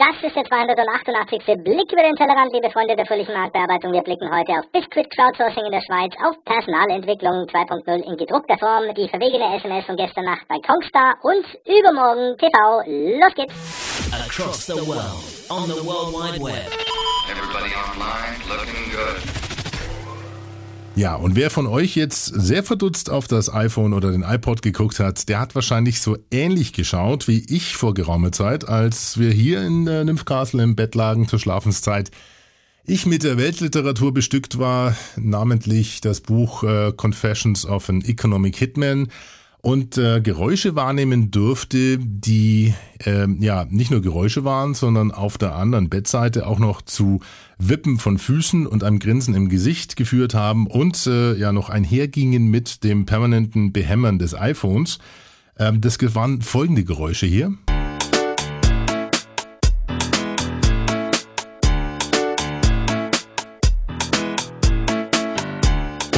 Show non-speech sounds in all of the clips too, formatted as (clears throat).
Das ist der 288. Blick über den Tellerrand, liebe Freunde der fröhlichen Marktbearbeitung. Wir blicken heute auf Biscuit Crowdsourcing in der Schweiz, auf Personalentwicklung 2.0 in gedruckter Form, die verwegene SMS von gestern Nacht bei Kongstar und übermorgen TV. Los geht's! Across the world, on the World Wide Web. Everybody online looking good. Ja, und wer von euch jetzt sehr verdutzt auf das iPhone oder den iPod geguckt hat, der hat wahrscheinlich so ähnlich geschaut wie ich vor geraumer Zeit, als wir hier in äh, Nymphcastle im Bett lagen zur Schlafenszeit. Ich mit der Weltliteratur bestückt war, namentlich das Buch äh, Confessions of an Economic Hitman und äh, Geräusche wahrnehmen durfte, die äh, ja nicht nur Geräusche waren, sondern auf der anderen Bettseite auch noch zu Wippen von Füßen und einem Grinsen im Gesicht geführt haben und äh, ja noch einhergingen mit dem permanenten Behämmern des iPhones. Ähm, das waren folgende Geräusche hier.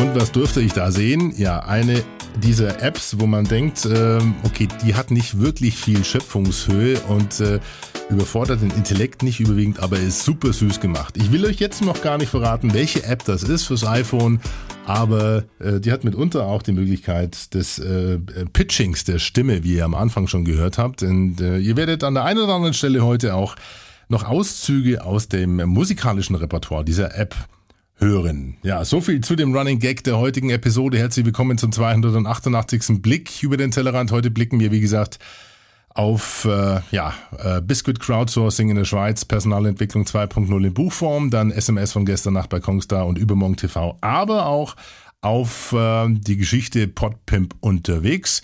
Und was durfte ich da sehen? Ja, eine diese Apps, wo man denkt, äh, okay, die hat nicht wirklich viel Schöpfungshöhe und äh, überfordert den Intellekt nicht überwiegend, aber ist super süß gemacht. Ich will euch jetzt noch gar nicht verraten, welche App das ist fürs iPhone, aber äh, die hat mitunter auch die Möglichkeit des äh, Pitchings der Stimme, wie ihr am Anfang schon gehört habt. Und äh, ihr werdet an der einen oder anderen Stelle heute auch noch Auszüge aus dem musikalischen Repertoire dieser App hören. Ja, so viel zu dem Running Gag der heutigen Episode. Herzlich willkommen zum 288. Blick über den Tellerrand. Heute blicken wir, wie gesagt, auf äh, ja, äh, Biscuit Crowdsourcing in der Schweiz, Personalentwicklung 2.0 in Buchform, dann SMS von gestern Nacht bei Kongstar und Übermorgen TV, aber auch auf äh, die Geschichte Podpimp unterwegs,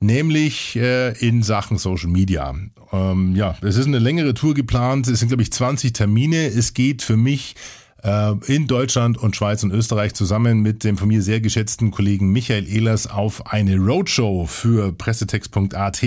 nämlich äh, in Sachen Social Media. Ähm, ja, es ist eine längere Tour geplant, es sind glaube ich 20 Termine, es geht für mich in Deutschland und Schweiz und Österreich zusammen mit dem von mir sehr geschätzten Kollegen Michael Ehlers auf eine Roadshow für pressetext.at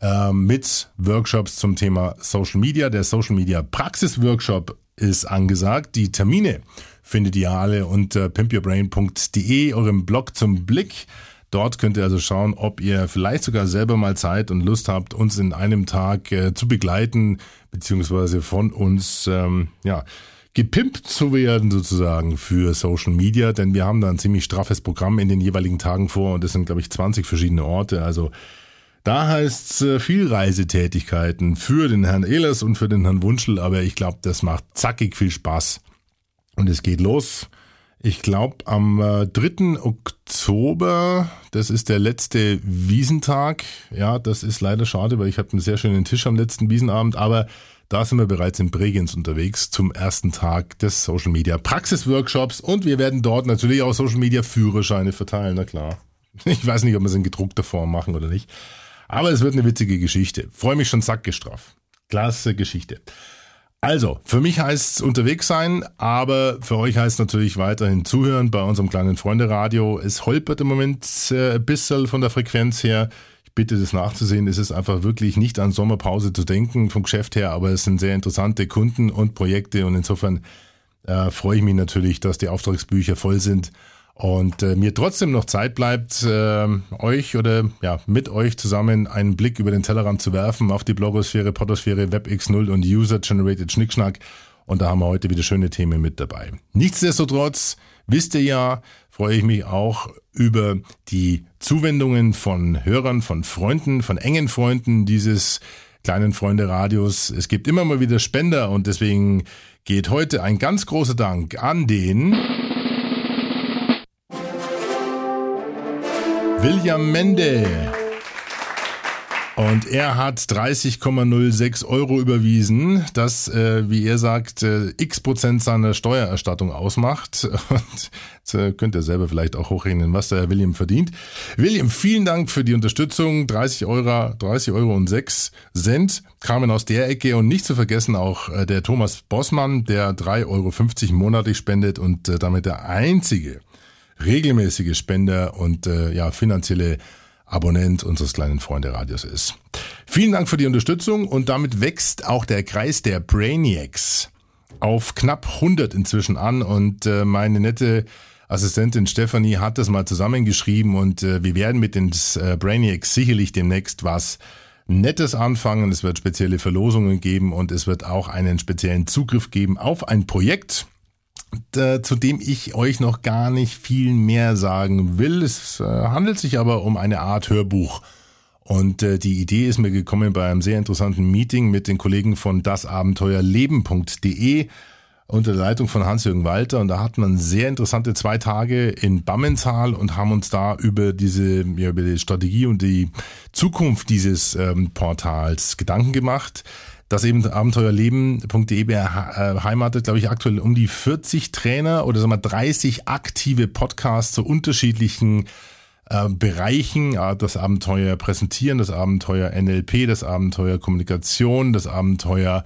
äh, mit Workshops zum Thema Social Media. Der Social Media Praxis Workshop ist angesagt. Die Termine findet ihr alle unter pimpyourbrain.de, eurem Blog zum Blick. Dort könnt ihr also schauen, ob ihr vielleicht sogar selber mal Zeit und Lust habt, uns in einem Tag äh, zu begleiten, beziehungsweise von uns, ähm, ja, gepimpt zu werden sozusagen für Social Media, denn wir haben da ein ziemlich straffes Programm in den jeweiligen Tagen vor und es sind, glaube ich, 20 verschiedene Orte. Also da heißt es äh, viel Reisetätigkeiten für den Herrn Ehlers und für den Herrn Wunschel, aber ich glaube, das macht zackig viel Spaß. Und es geht los. Ich glaube, am 3. Äh, Oktober, das ist der letzte Wiesentag. Ja, das ist leider schade, weil ich habe einen sehr schönen Tisch am letzten Wiesenabend, aber da sind wir bereits in Bregenz unterwegs zum ersten Tag des Social Media Praxisworkshops und wir werden dort natürlich auch Social Media Führerscheine verteilen, na klar. Ich weiß nicht, ob wir es in gedruckter Form machen oder nicht. Aber es wird eine witzige Geschichte. Freue mich schon sackgestraft. Klasse Geschichte. Also, für mich heißt es unterwegs sein, aber für euch heißt es natürlich weiterhin zuhören bei unserem kleinen Freunde-Radio. Es holpert im Moment äh, ein bisschen von der Frequenz her bitte das nachzusehen. Es ist einfach wirklich nicht an Sommerpause zu denken vom Geschäft her, aber es sind sehr interessante Kunden und Projekte und insofern äh, freue ich mich natürlich, dass die Auftragsbücher voll sind und äh, mir trotzdem noch Zeit bleibt, äh, euch oder ja mit euch zusammen einen Blick über den Tellerrand zu werfen auf die Blogosphäre, Podosphäre, WebX0 und User-Generated Schnickschnack. Und da haben wir heute wieder schöne Themen mit dabei. Nichtsdestotrotz wisst ihr ja, freue ich mich auch über die Zuwendungen von Hörern, von Freunden, von engen Freunden dieses kleinen Freunde Radios. Es gibt immer mal wieder Spender und deswegen geht heute ein ganz großer Dank an den William Mende. Und er hat 30,06 Euro überwiesen, das, äh, wie er sagt, äh, x Prozent seiner Steuererstattung ausmacht. (laughs) Und jetzt äh, könnt ihr selber vielleicht auch hochrechnen, was der William verdient. William, vielen Dank für die Unterstützung. 30 Euro, 30 Euro und 6 Cent kamen aus der Ecke. Und nicht zu vergessen auch äh, der Thomas Bossmann, der 3,50 Euro monatlich spendet und äh, damit der einzige regelmäßige Spender und äh, ja finanzielle Abonnent unseres kleinen Freunde-Radios ist. Vielen Dank für die Unterstützung und damit wächst auch der Kreis der Brainiacs auf knapp 100 inzwischen an und äh, meine nette Assistentin Stephanie hat das mal zusammengeschrieben und äh, wir werden mit den äh, Brainiacs sicherlich demnächst was nettes Anfangen, es wird spezielle Verlosungen geben und es wird auch einen speziellen Zugriff geben auf ein Projekt, zu dem ich euch noch gar nicht viel mehr sagen will. Es äh, handelt sich aber um eine Art Hörbuch. Und äh, die Idee ist mir gekommen bei einem sehr interessanten Meeting mit den Kollegen von dasabenteuerleben.de unter der Leitung von Hans-Jürgen Walter. Und da hatten wir sehr interessante zwei Tage in Bammental und haben uns da über diese, ja, über die Strategie und die Zukunft dieses ähm, Portals Gedanken gemacht das eben abenteuerleben.de beheimatet, glaube ich, aktuell um die 40 Trainer oder sagen wir 30 aktive Podcasts zu unterschiedlichen äh, Bereichen. Das Abenteuer Präsentieren, das Abenteuer NLP, das Abenteuer Kommunikation, das Abenteuer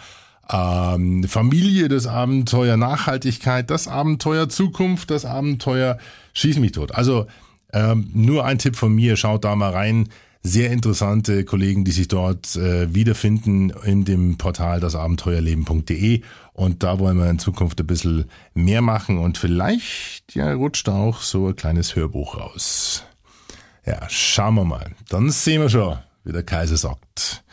ähm, Familie, das Abenteuer Nachhaltigkeit, das Abenteuer Zukunft, das Abenteuer Schieß mich tot. Also ähm, nur ein Tipp von mir, schaut da mal rein sehr interessante Kollegen, die sich dort äh, wiederfinden in dem Portal dasabenteuerleben.de. Und da wollen wir in Zukunft ein bisschen mehr machen und vielleicht ja, rutscht auch so ein kleines Hörbuch raus. Ja, schauen wir mal. Dann sehen wir schon, wie der Kaiser sagt.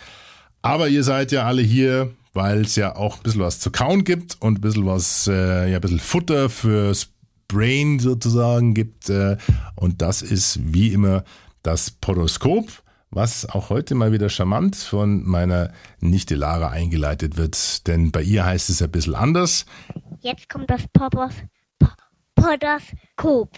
Aber ihr seid ja alle hier, weil es ja auch ein bisschen was zu kauen gibt und ein bisschen was, äh, ja, ein bisschen Futter fürs Brain sozusagen gibt. Äh, und das ist wie immer das Podoskop, was auch heute mal wieder charmant von meiner Nichte Lara eingeleitet wird. Denn bei ihr heißt es ein bisschen anders. Jetzt kommt das Podos, Podoskop.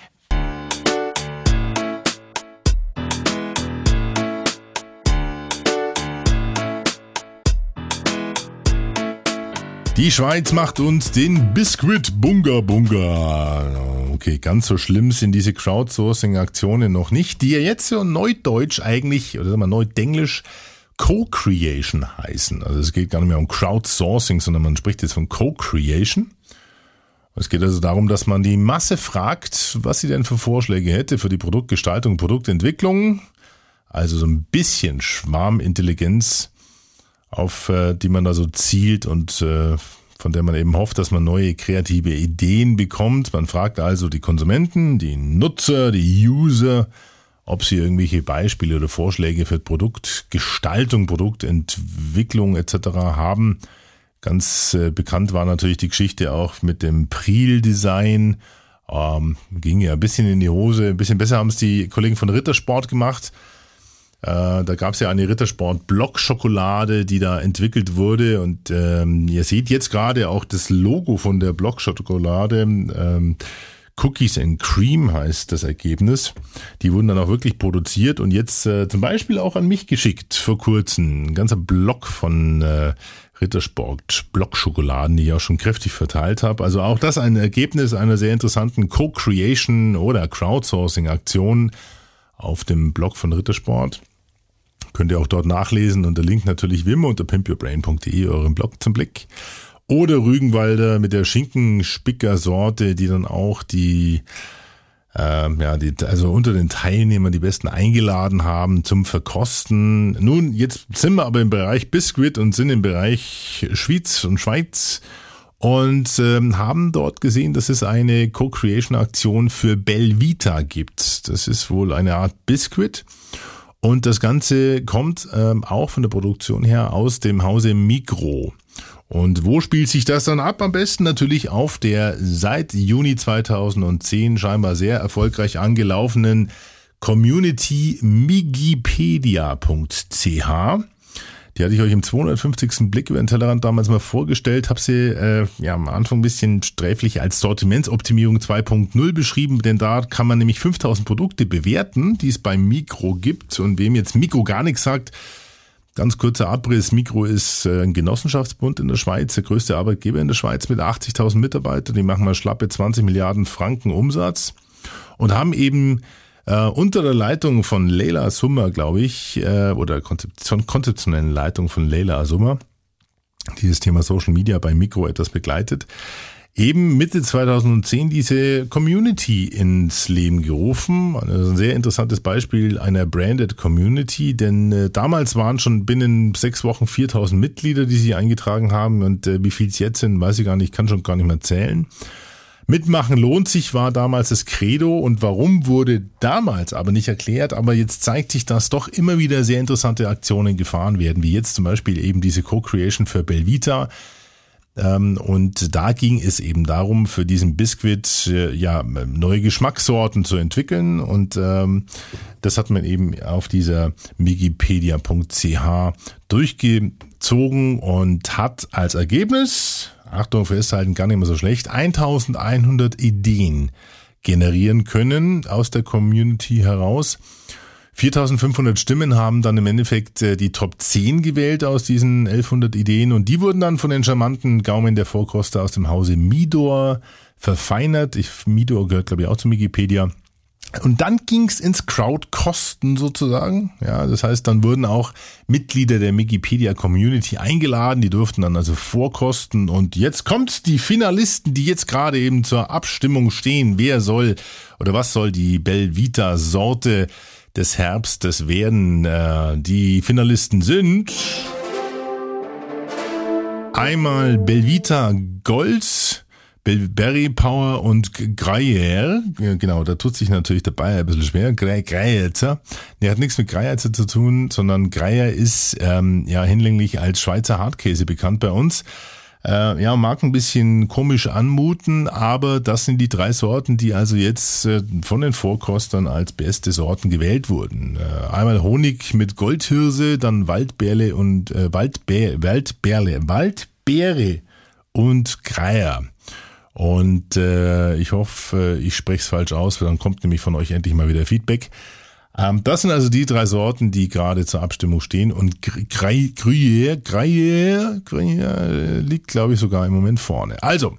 Die Schweiz macht uns den Biscuit Bunga Bunga. Okay, ganz so schlimm sind diese Crowdsourcing-Aktionen noch nicht, die ja jetzt so neudeutsch eigentlich, oder sagen wir neudenglisch, Co-Creation heißen. Also es geht gar nicht mehr um Crowdsourcing, sondern man spricht jetzt von Co-Creation. Es geht also darum, dass man die Masse fragt, was sie denn für Vorschläge hätte für die Produktgestaltung, Produktentwicklung. Also so ein bisschen Schwarmintelligenz auf äh, die man da so zielt und äh, von der man eben hofft, dass man neue kreative Ideen bekommt. Man fragt also die Konsumenten, die Nutzer, die User, ob sie irgendwelche Beispiele oder Vorschläge für Produktgestaltung, Produktentwicklung etc. haben. Ganz äh, bekannt war natürlich die Geschichte auch mit dem Priel-Design. Ähm, ging ja ein bisschen in die Hose. Ein bisschen besser haben es die Kollegen von Rittersport gemacht. Äh, da gab es ja eine Rittersport Blockschokolade, die da entwickelt wurde. Und ähm, ihr seht jetzt gerade auch das Logo von der Blockschokolade. Ähm, Cookies and Cream heißt das Ergebnis. Die wurden dann auch wirklich produziert und jetzt äh, zum Beispiel auch an mich geschickt vor kurzem. Ein ganzer Block von äh, Rittersport Blockschokoladen, die ich auch schon kräftig verteilt habe. Also auch das ein Ergebnis einer sehr interessanten Co-Creation oder Crowdsourcing-Aktion auf dem Blog von Rittersport. Könnt ihr auch dort nachlesen und der Link natürlich wie immer unter pimpyourbrain.de, eurem Blog zum Blick. Oder Rügenwalder mit der Schinkenspicker-Sorte, die dann auch die, äh, ja, die, also unter den Teilnehmern die besten eingeladen haben zum Verkosten. Nun, jetzt sind wir aber im Bereich Biscuit und sind im Bereich Schweiz und Schweiz und ähm, haben dort gesehen, dass es eine Co-Creation-Aktion für Belvita gibt. Das ist wohl eine Art Biscuit. Und das Ganze kommt ähm, auch von der Produktion her aus dem Hause Mikro. Und wo spielt sich das dann ab? Am besten natürlich auf der seit Juni 2010 scheinbar sehr erfolgreich angelaufenen Community migipedia.ch. Die hatte ich euch im 250. Blick über den Tellerrand damals mal vorgestellt, habe sie äh, ja am Anfang ein bisschen sträflich als Sortimentsoptimierung 2.0 beschrieben, denn da kann man nämlich 5000 Produkte bewerten, die es beim Mikro gibt. Und wem jetzt Mikro gar nichts sagt, Ganz kurzer Abriss. Mikro ist äh, ein Genossenschaftsbund in der Schweiz, der größte Arbeitgeber in der Schweiz mit 80.000 Mitarbeitern. Die machen mal schlappe 20 Milliarden Franken Umsatz und haben eben äh, unter der Leitung von Leila Summer, glaube ich, äh, oder Konzeption, konzeptionellen Leitung von Leila Summer, die das Thema Social Media bei Mikro etwas begleitet, eben Mitte 2010 diese Community ins Leben gerufen. Also ein sehr interessantes Beispiel einer branded Community, denn äh, damals waren schon binnen sechs Wochen 4000 Mitglieder, die sich eingetragen haben und äh, wie viel es jetzt sind, weiß ich gar nicht, kann schon gar nicht mehr zählen. Mitmachen lohnt sich war damals das Credo und warum wurde damals aber nicht erklärt. Aber jetzt zeigt sich, dass doch immer wieder sehr interessante Aktionen gefahren werden, wie jetzt zum Beispiel eben diese Co-Creation für Belvita. Ähm, und da ging es eben darum, für diesen Biskuit äh, ja neue Geschmackssorten zu entwickeln. Und ähm, das hat man eben auf dieser migipedia.ch durchgezogen und hat als Ergebnis Achtung, festhalten, gar nicht mehr so schlecht, 1100 Ideen generieren können aus der Community heraus. 4500 Stimmen haben dann im Endeffekt äh, die Top 10 gewählt aus diesen 1100 Ideen und die wurden dann von den charmanten Gaumen der Vorkoster aus dem Hause Midor verfeinert. Ich, Midor gehört glaube ich auch zu Wikipedia und dann ging's ins Crowdkosten sozusagen. Ja, das heißt, dann wurden auch Mitglieder der Wikipedia Community eingeladen, die durften dann also vorkosten. Und jetzt kommt die Finalisten, die jetzt gerade eben zur Abstimmung stehen. Wer soll oder was soll die Belvita Sorte des Herbstes werden? Äh, die Finalisten sind einmal Belvita Gold, Berry Power und Greyer, genau, da tut sich natürlich der Bayer ein bisschen schwer. Greierzer, der hat nichts mit Greierzer zu tun, sondern Greyer ist ähm, ja hinlänglich als Schweizer Hartkäse bekannt bei uns. Äh, ja, mag ein bisschen komisch anmuten, aber das sind die drei Sorten, die also jetzt äh, von den Vorkostern als beste Sorten gewählt wurden. Äh, einmal Honig mit Goldhirse, dann Waldbeerle und äh, Waldbeer, Waldbeerle, Waldbeere und Greier. Und äh, ich hoffe, ich spreche es falsch aus, weil dann kommt nämlich von euch endlich mal wieder Feedback. Ähm, das sind also die drei Sorten, die gerade zur Abstimmung stehen. Und Gruyère, Gruyère, Gruyère liegt, glaube ich, sogar im Moment vorne. Also,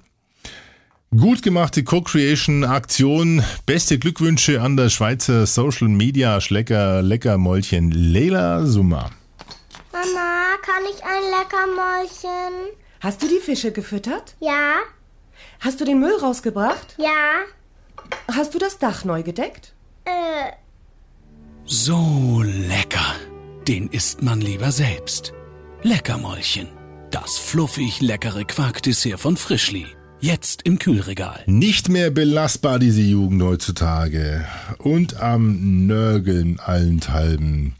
gut gemachte Co-Creation-Aktion. Beste Glückwünsche an der Schweizer Social Media Schlecker Leckermäulchen Leila Summa. Mama, kann ich ein Leckermäulchen? Hast du die Fische gefüttert? Ja. Hast du den Müll rausgebracht? Ja. Hast du das Dach neu gedeckt? Äh. So lecker. Den isst man lieber selbst. Leckermäulchen. Das fluffig leckere Quarkdessert von Frischli. Jetzt im Kühlregal. Nicht mehr belastbar, diese Jugend heutzutage. Und am Nörgeln allenthalben.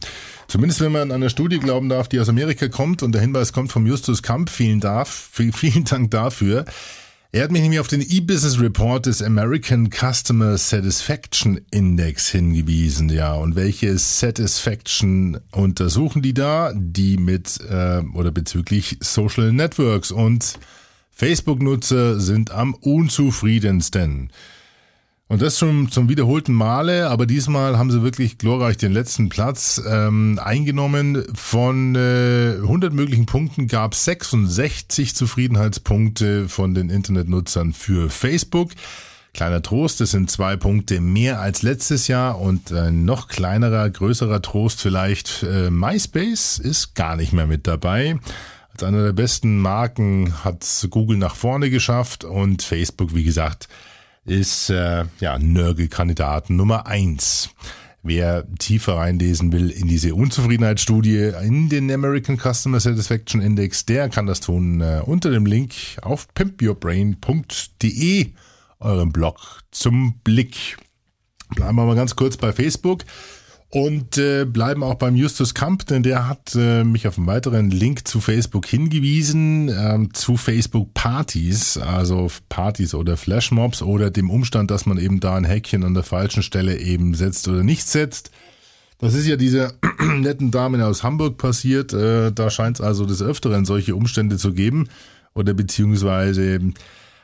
Zumindest wenn man an eine Studie glauben darf, die aus Amerika kommt und der Hinweis kommt vom Justus Kamp. Vielen, darf, vielen Dank dafür. Er hat mich nämlich auf den E-Business Report des American Customer Satisfaction Index hingewiesen, ja. Und welche Satisfaction untersuchen die da? Die mit äh, oder bezüglich Social Networks und Facebook-Nutzer sind am unzufriedensten. Und das schon zum wiederholten Male, aber diesmal haben sie wirklich glorreich den letzten Platz ähm, eingenommen. Von äh, 100 möglichen Punkten gab es 66 Zufriedenheitspunkte von den Internetnutzern für Facebook. Kleiner Trost, das sind zwei Punkte mehr als letztes Jahr und ein noch kleinerer, größerer Trost vielleicht. Äh, MySpace ist gar nicht mehr mit dabei. Als einer der besten Marken hat Google nach vorne geschafft und Facebook, wie gesagt, ist äh, ja Nörgelkandidat Nummer eins. Wer tiefer reinlesen will in diese Unzufriedenheitsstudie in den American Customer Satisfaction Index, der kann das tun äh, unter dem Link auf pimpyourbrain.de, eurem Blog zum Blick. Bleiben wir mal ganz kurz bei Facebook und äh, bleiben auch beim Justus Kamp, denn der hat äh, mich auf einen weiteren Link zu Facebook hingewiesen, ähm, zu Facebook Partys, also Partys oder Flashmobs oder dem Umstand, dass man eben da ein Häkchen an der falschen Stelle eben setzt oder nicht setzt. Das ist ja dieser (clears throat) netten Dame aus Hamburg passiert. Äh, da scheint es also des Öfteren solche Umstände zu geben oder beziehungsweise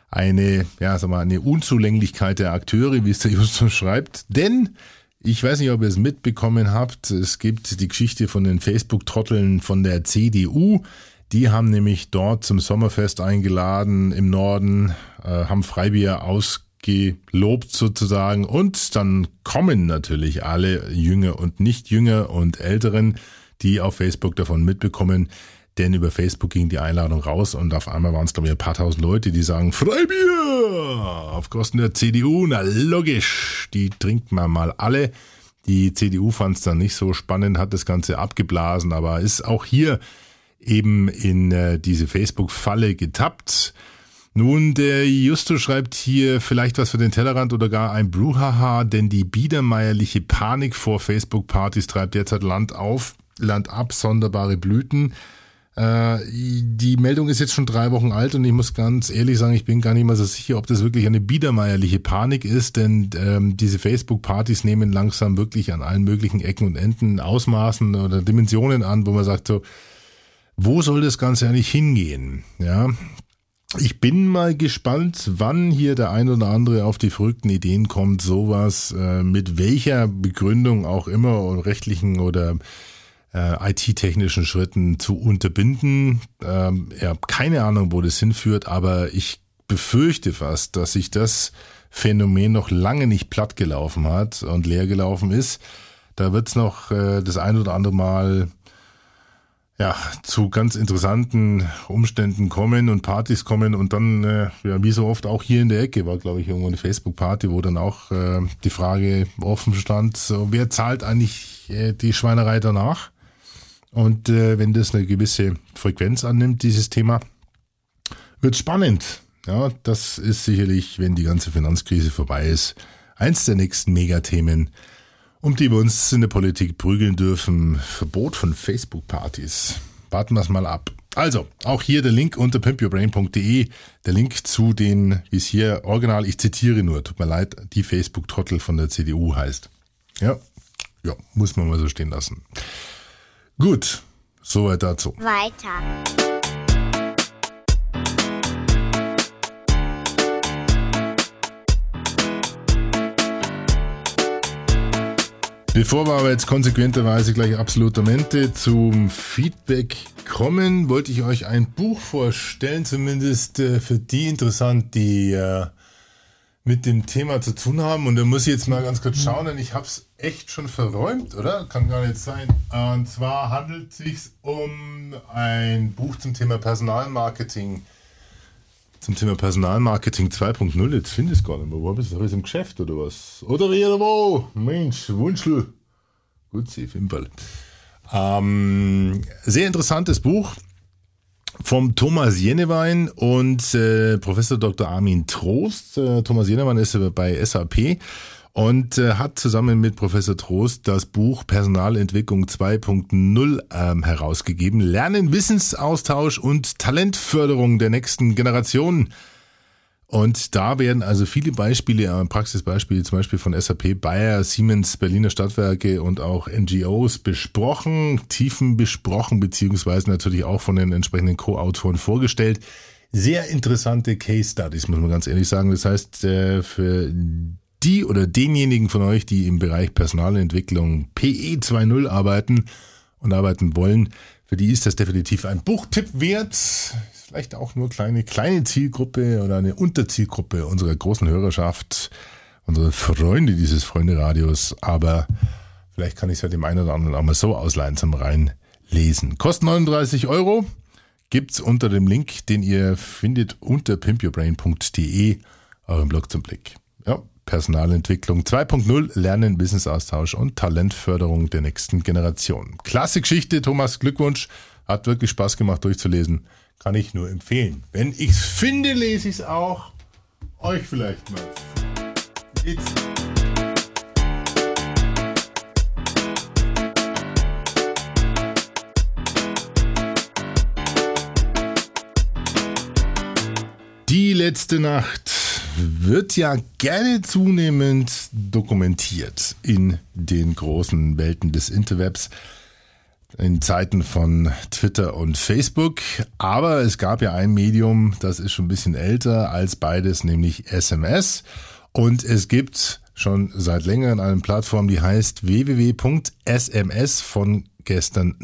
eine, ja, sag mal, eine Unzulänglichkeit der Akteure, wie es der Justus schreibt. Denn ich weiß nicht, ob ihr es mitbekommen habt. Es gibt die Geschichte von den Facebook-Trotteln von der CDU. Die haben nämlich dort zum Sommerfest eingeladen im Norden, äh, haben Freibier ausgelobt sozusagen und dann kommen natürlich alle Jünger und nicht Jünger und Älteren, die auf Facebook davon mitbekommen, denn über Facebook ging die Einladung raus und auf einmal waren es, glaube ich, ein paar tausend Leute, die sagen, Freibier auf Kosten der CDU. Na logisch, die trinkt man mal alle. Die CDU fand es dann nicht so spannend, hat das Ganze abgeblasen, aber ist auch hier eben in äh, diese Facebook-Falle getappt. Nun, der Justo schreibt hier vielleicht was für den Tellerrand oder gar ein Bruhaha, denn die biedermeierliche Panik vor Facebook-Partys treibt derzeit Land auf, Land ab, sonderbare Blüten. Äh, die Meldung ist jetzt schon drei Wochen alt und ich muss ganz ehrlich sagen, ich bin gar nicht mal so sicher, ob das wirklich eine biedermeierliche Panik ist, denn ähm, diese Facebook-Partys nehmen langsam wirklich an allen möglichen Ecken und Enden Ausmaßen oder Dimensionen an, wo man sagt so, wo soll das Ganze eigentlich hingehen? Ja, ich bin mal gespannt, wann hier der ein oder andere auf die verrückten Ideen kommt, sowas äh, mit welcher Begründung auch immer oder rechtlichen oder äh, IT-technischen Schritten zu unterbinden. Ähm, ja, keine Ahnung, wo das hinführt, aber ich befürchte fast, dass sich das Phänomen noch lange nicht platt gelaufen hat und leer gelaufen ist. Da wird es noch äh, das ein oder andere Mal ja, zu ganz interessanten Umständen kommen und Partys kommen und dann, äh, ja, wie so oft auch hier in der Ecke war, glaube ich, irgendwo eine Facebook-Party, wo dann auch äh, die Frage offen stand, so, wer zahlt eigentlich äh, die Schweinerei danach? Und äh, wenn das eine gewisse Frequenz annimmt, dieses Thema, wird spannend. Ja, das ist sicherlich, wenn die ganze Finanzkrise vorbei ist, eins der nächsten Megathemen, um die wir uns in der Politik prügeln dürfen. Verbot von Facebook-Partys. Warten wir es mal ab. Also, auch hier der Link unter pimpyourbrain.de, der Link zu den, wie es hier original, ich zitiere nur, tut mir leid, die Facebook-Trottel von der CDU heißt. Ja, ja, muss man mal so stehen lassen. Gut, soweit dazu. Weiter. Bevor wir aber jetzt konsequenterweise gleich absolutamente zum Feedback kommen, wollte ich euch ein Buch vorstellen, zumindest äh, für die interessant, die äh, mit dem Thema zu tun haben. Und da muss ich jetzt mal ganz kurz schauen, denn ich habe es echt schon verräumt, oder? Kann gar nicht sein. Und zwar handelt es sich um ein Buch zum Thema Personalmarketing zum Thema Personalmarketing 2.0. Jetzt finde ich es gar nicht mehr. Wo bist du alles im Geschäft oder was? Oder irgendwo? Mensch, Wunschel. Gut, sie Fall. Ähm, sehr interessantes Buch vom Thomas Jenewein und äh, Professor Dr. Armin Trost. Äh, Thomas Jenewein ist bei SAP und äh, hat zusammen mit Professor Trost das Buch Personalentwicklung 2.0 ähm, herausgegeben. Lernen, Wissensaustausch und Talentförderung der nächsten Generation. Und da werden also viele Beispiele, äh, Praxisbeispiele zum Beispiel von SAP, Bayer, Siemens, Berliner Stadtwerke und auch NGOs besprochen, Tiefen besprochen, beziehungsweise natürlich auch von den entsprechenden Co-Autoren vorgestellt. Sehr interessante Case Studies, muss man ganz ehrlich sagen. Das heißt, äh, für die oder denjenigen von euch, die im Bereich Personalentwicklung PE 2.0 arbeiten und arbeiten wollen, für die ist das definitiv ein Buchtipp wert. Vielleicht auch nur kleine, kleine Zielgruppe oder eine Unterzielgruppe unserer großen Hörerschaft, unsere Freunde dieses Freunde-Radios. Aber vielleicht kann ich es ja dem einen oder anderen auch mal so ausleihen zum Reinlesen. Kostet 39 Euro. Gibt's unter dem Link, den ihr findet unter pimpyourbrain.de, euren Blog zum Blick. Ja, Personalentwicklung 2.0, Lernen, Businessaustausch und Talentförderung der nächsten Generation. Klasse Geschichte, Thomas, Glückwunsch. Hat wirklich Spaß gemacht durchzulesen. Kann ich nur empfehlen. Wenn ich es finde, lese ich es auch. Euch vielleicht mal. Geht's? Die letzte Nacht wird ja gerne zunehmend dokumentiert in den großen Welten des Interwebs in Zeiten von Twitter und Facebook. Aber es gab ja ein Medium, das ist schon ein bisschen älter als beides, nämlich SMS. Und es gibt schon seit längerem eine Plattform, die heißt www.sms von gestern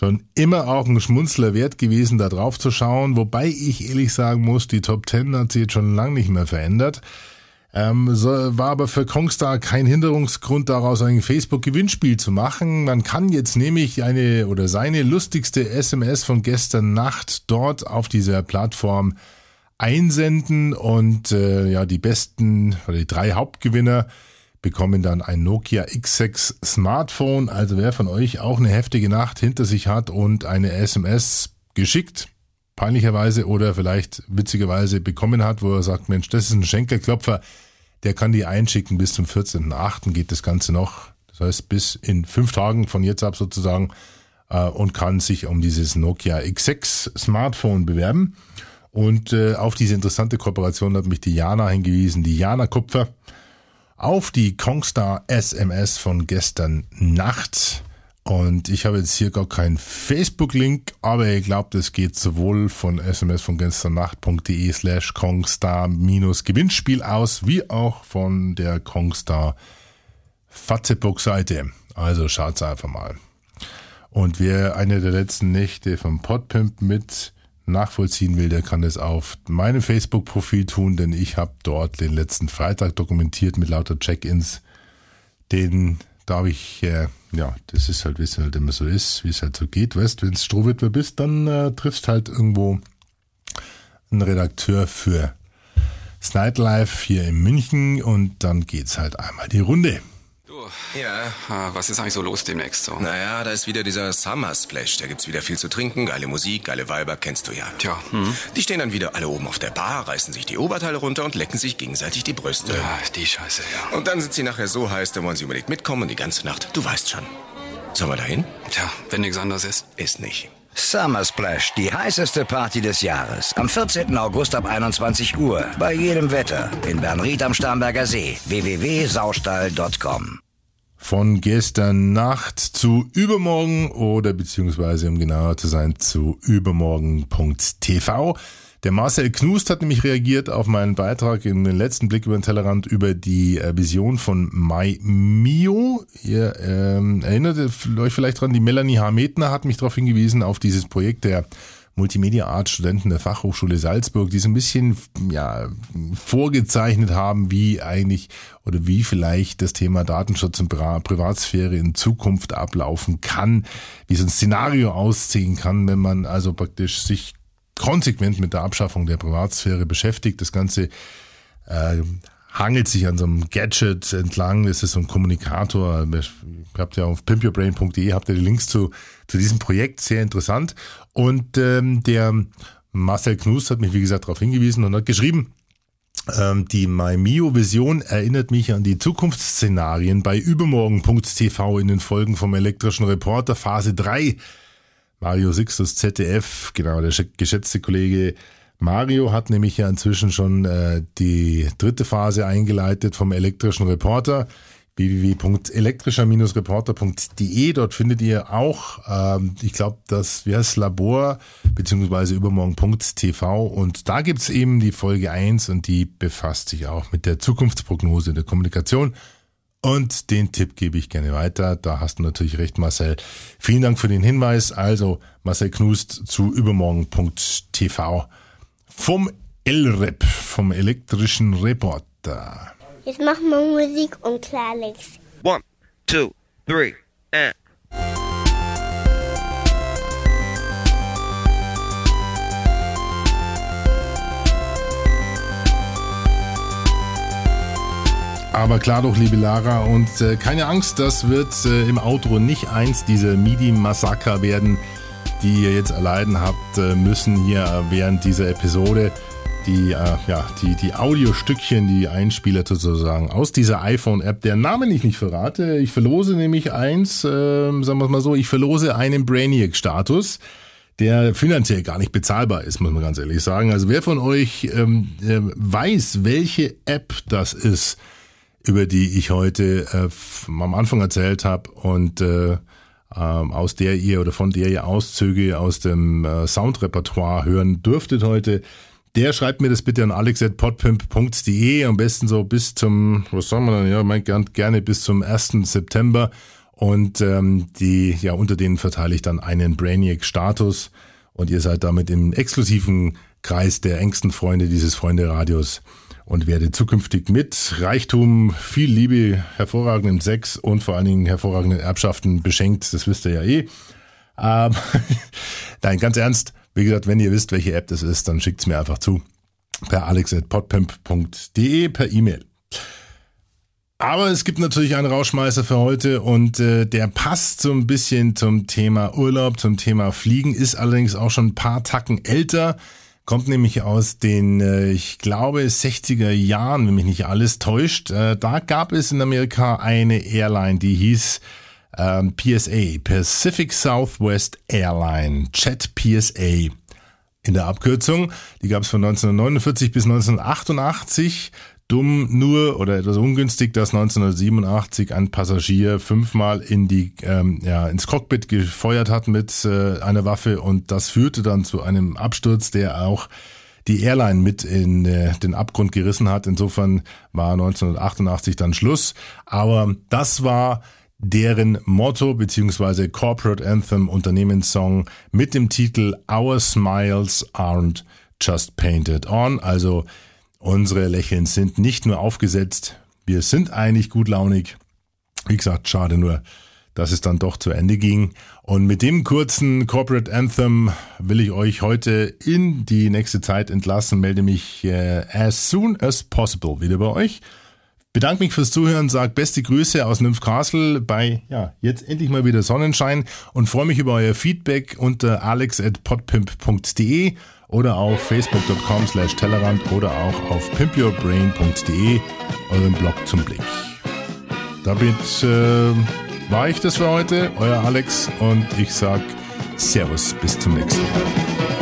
schon immer auch ein Schmunzler wert gewesen, da drauf zu schauen, wobei ich ehrlich sagen muss, die Top Ten hat sich jetzt schon lange nicht mehr verändert. Ähm, so, war aber für Kongstar kein Hinderungsgrund daraus, ein Facebook-Gewinnspiel zu machen. Man kann jetzt nämlich eine oder seine lustigste SMS von gestern Nacht dort auf dieser Plattform einsenden und äh, ja die besten oder die drei Hauptgewinner bekommen dann ein Nokia X6 Smartphone. Also wer von euch auch eine heftige Nacht hinter sich hat und eine SMS geschickt, peinlicherweise oder vielleicht witzigerweise bekommen hat, wo er sagt, Mensch, das ist ein Schenkelklopfer, der kann die einschicken bis zum 14.8. geht das Ganze noch. Das heißt, bis in fünf Tagen von jetzt ab sozusagen äh, und kann sich um dieses Nokia X6 Smartphone bewerben. Und äh, auf diese interessante Kooperation hat mich die Jana hingewiesen, die Jana Kupfer, auf die Kongstar SMS von gestern Nacht. Und ich habe jetzt hier gar keinen Facebook-Link, aber ich glaube, das geht sowohl von SMS von gestern Nacht.de slash Kongstar-Gewinnspiel aus, wie auch von der Kongstar Facebook-Seite. Also schaut's einfach mal. Und wer eine der letzten Nächte vom Podpimp mit nachvollziehen will, der kann es auf meinem Facebook-Profil tun, denn ich habe dort den letzten Freitag dokumentiert mit lauter Check-ins. Den darf ich, äh, ja, das ist halt, wie es halt immer so ist, wie es halt so geht. Weißt, wenn es Strohwitwer bist, dann äh, triffst halt irgendwo einen Redakteur für Snight Life hier in München und dann geht's halt einmal die Runde. Ja. Äh, Was ist eigentlich so los demnächst so? Naja, da ist wieder dieser Summer Splash. Da gibt's wieder viel zu trinken, geile Musik, geile Weiber, kennst du ja. Tja, hm. Die stehen dann wieder alle oben auf der Bar, reißen sich die Oberteile runter und lecken sich gegenseitig die Brüste. Ja, die Scheiße, ja. Und dann sind sie nachher so heiß, da wollen sie unbedingt mitkommen und die ganze Nacht. Du weißt schon. Sollen wir dahin? Tja, wenn nichts anderes ist. Ist nicht. Summer Splash, die heißeste Party des Jahres. Am 14. August ab 21 Uhr. Bei jedem Wetter. In Bernried am Starnberger See. www.saustall.com. Von gestern Nacht zu übermorgen oder beziehungsweise um genauer zu sein zu übermorgen.tv. Der Marcel Knust hat nämlich reagiert auf meinen Beitrag in den letzten Blick über den Tellerrand über die äh, Vision von Mai Mio. Ihr ähm, erinnert euch vielleicht dran, die Melanie Hametner hat mich darauf hingewiesen, auf dieses Projekt der Multimedia Art Studenten der Fachhochschule Salzburg, die so ein bisschen ja, vorgezeichnet haben, wie eigentlich oder wie vielleicht das Thema Datenschutz und Privatsphäre in Zukunft ablaufen kann, wie so ein Szenario aussehen kann, wenn man also praktisch sich konsequent mit der Abschaffung der Privatsphäre beschäftigt. Das Ganze äh, hangelt sich an so einem Gadget entlang. Das ist so ein Kommunikator. Ihr habt ja auf pimpyourbrain.de habt ihr die Links zu, zu diesem Projekt. Sehr interessant. Und ähm, der Marcel Knus hat mich, wie gesagt, darauf hingewiesen und hat geschrieben, ähm, die MyMio-Vision erinnert mich an die Zukunftsszenarien bei übermorgen.tv in den Folgen vom elektrischen Reporter Phase 3 Mario Sixtus ZDF, genau, der geschätzte Kollege Mario hat nämlich ja inzwischen schon äh, die dritte Phase eingeleitet vom elektrischen Reporter www.elektrischer-reporter.de. Dort findet ihr auch, ähm, ich glaube, das wäre das Labor beziehungsweise übermorgen.tv und da gibt's eben die Folge 1 und die befasst sich auch mit der Zukunftsprognose der Kommunikation. Und den Tipp gebe ich gerne weiter. Da hast du natürlich recht, Marcel. Vielen Dank für den Hinweis. Also Marcel Knust zu übermorgen.tv vom LREP, vom elektrischen Reporter. Jetzt machen wir Musik und Klarlex. One, two, three, and. Aber klar doch, liebe Lara, und äh, keine Angst, das wird äh, im Outro nicht eins dieser MIDI-Massaker werden, die ihr jetzt erleiden habt äh, müssen hier während dieser Episode. Die, äh, ja, die, die Audiostückchen, die Einspieler sozusagen aus dieser iPhone-App, der Namen ich nicht verrate. Ich verlose nämlich eins, äh, sagen wir mal so, ich verlose einen Brainiac-Status der finanziell gar nicht bezahlbar ist, muss man ganz ehrlich sagen. Also wer von euch ähm, äh, weiß, welche App das ist, über die ich heute äh, am Anfang erzählt habe und äh, aus der ihr oder von der ihr Auszüge aus dem äh, Soundrepertoire hören dürftet heute, der schreibt mir das bitte an alex.podpimp.de, am besten so bis zum, was sagen wir dann, ja, mein, gerne bis zum 1. September und ähm, die, ja, unter denen verteile ich dann einen Brainiac-Status und ihr seid damit im exklusiven Kreis der engsten Freunde dieses Freunde-Radios und werde zukünftig mit Reichtum, viel Liebe, hervorragenden Sex und vor allen Dingen hervorragenden Erbschaften beschenkt. Das wisst ihr ja eh. Ähm, (laughs) Nein, ganz ernst. Wie gesagt, wenn ihr wisst, welche App das ist, dann schickt's mir einfach zu. Per alex.podpimp.de per E-Mail. Aber es gibt natürlich einen Rauschmeißer für heute und äh, der passt so ein bisschen zum Thema Urlaub, zum Thema Fliegen, ist allerdings auch schon ein paar Tacken älter. Kommt nämlich aus den, äh, ich glaube, 60er Jahren, wenn mich nicht alles täuscht. Äh, da gab es in Amerika eine Airline, die hieß ähm, PSA, Pacific Southwest Airline, Chat PSA in der Abkürzung. Die gab es von 1949 bis 1988. Dumm nur oder etwas ungünstig, dass 1987 ein Passagier fünfmal in die ähm, ja ins Cockpit gefeuert hat mit äh, einer Waffe und das führte dann zu einem Absturz, der auch die Airline mit in äh, den Abgrund gerissen hat. Insofern war 1988 dann Schluss. Aber das war deren Motto beziehungsweise Corporate Anthem Unternehmenssong mit dem Titel Our Smiles Aren't Just Painted On. Also Unsere Lächeln sind nicht nur aufgesetzt, wir sind eigentlich gutlaunig. Wie gesagt, schade nur, dass es dann doch zu Ende ging. Und mit dem kurzen Corporate Anthem will ich euch heute in die nächste Zeit entlassen, melde mich äh, as soon as possible wieder bei euch. Bedanke mich fürs Zuhören, sage beste Grüße aus Nymphcastle bei, ja, jetzt endlich mal wieder Sonnenschein und freue mich über euer Feedback unter alex.podpimp.de oder auf facebook.com slash Tellerrand oder auch auf pimpyourbrain.de, euren Blog zum Blick. Damit äh, war ich das für heute, euer Alex und ich sag Servus, bis zum nächsten Mal.